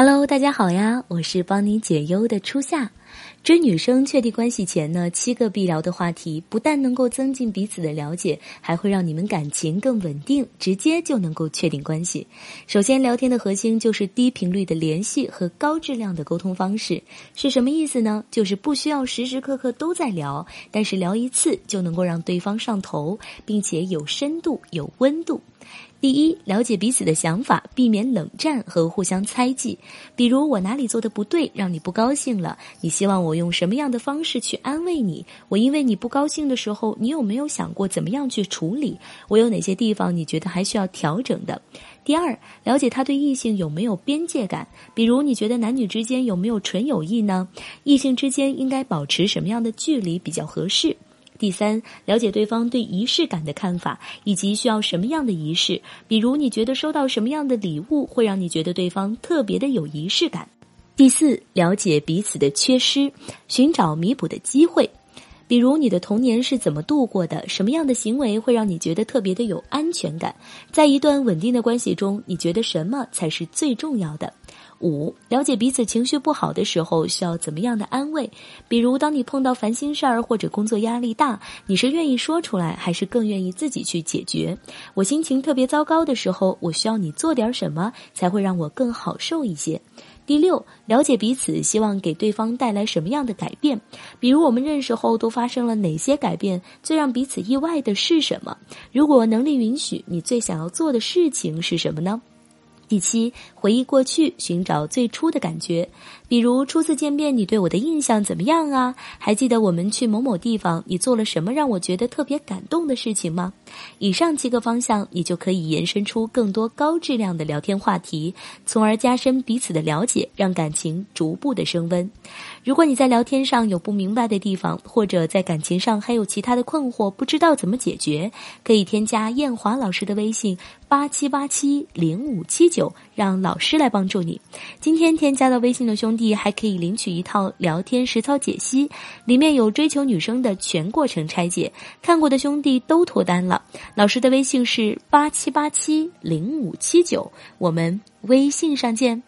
Hello，大家好呀，我是帮你解忧的初夏。追女生确定关系前呢，七个必聊的话题，不但能够增进彼此的了解，还会让你们感情更稳定，直接就能够确定关系。首先，聊天的核心就是低频率的联系和高质量的沟通方式，是什么意思呢？就是不需要时时刻刻都在聊，但是聊一次就能够让对方上头，并且有深度、有温度。第一，了解彼此的想法，避免冷战和互相猜忌。比如我哪里做的不对，让你不高兴了，你希望我用什么样的方式去安慰你？我因为你不高兴的时候，你有没有想过怎么样去处理？我有哪些地方你觉得还需要调整的？第二，了解他对异性有没有边界感。比如你觉得男女之间有没有纯友谊呢？异性之间应该保持什么样的距离比较合适？第三，了解对方对仪式感的看法，以及需要什么样的仪式。比如，你觉得收到什么样的礼物会让你觉得对方特别的有仪式感？第四，了解彼此的缺失，寻找弥补的机会。比如，你的童年是怎么度过的？什么样的行为会让你觉得特别的有安全感？在一段稳定的关系中，你觉得什么才是最重要的？五，了解彼此情绪不好的时候需要怎么样的安慰？比如，当你碰到烦心事儿或者工作压力大，你是愿意说出来，还是更愿意自己去解决？我心情特别糟糕的时候，我需要你做点什么才会让我更好受一些？第六，了解彼此希望给对方带来什么样的改变？比如，我们认识后都发生了哪些改变？最让彼此意外的是什么？如果能力允许，你最想要做的事情是什么呢？第七，回忆过去，寻找最初的感觉。比如初次见面，你对我的印象怎么样啊？还记得我们去某某地方，你做了什么让我觉得特别感动的事情吗？以上七个方向，你就可以延伸出更多高质量的聊天话题，从而加深彼此的了解，让感情逐步的升温。如果你在聊天上有不明白的地方，或者在感情上还有其他的困惑，不知道怎么解决，可以添加燕华老师的微信八七八七零五七九。让老师来帮助你。今天添加到微信的兄弟还可以领取一套聊天实操解析，里面有追求女生的全过程拆解，看过的兄弟都脱单了。老师的微信是八七八七零五七九，我们微信上见。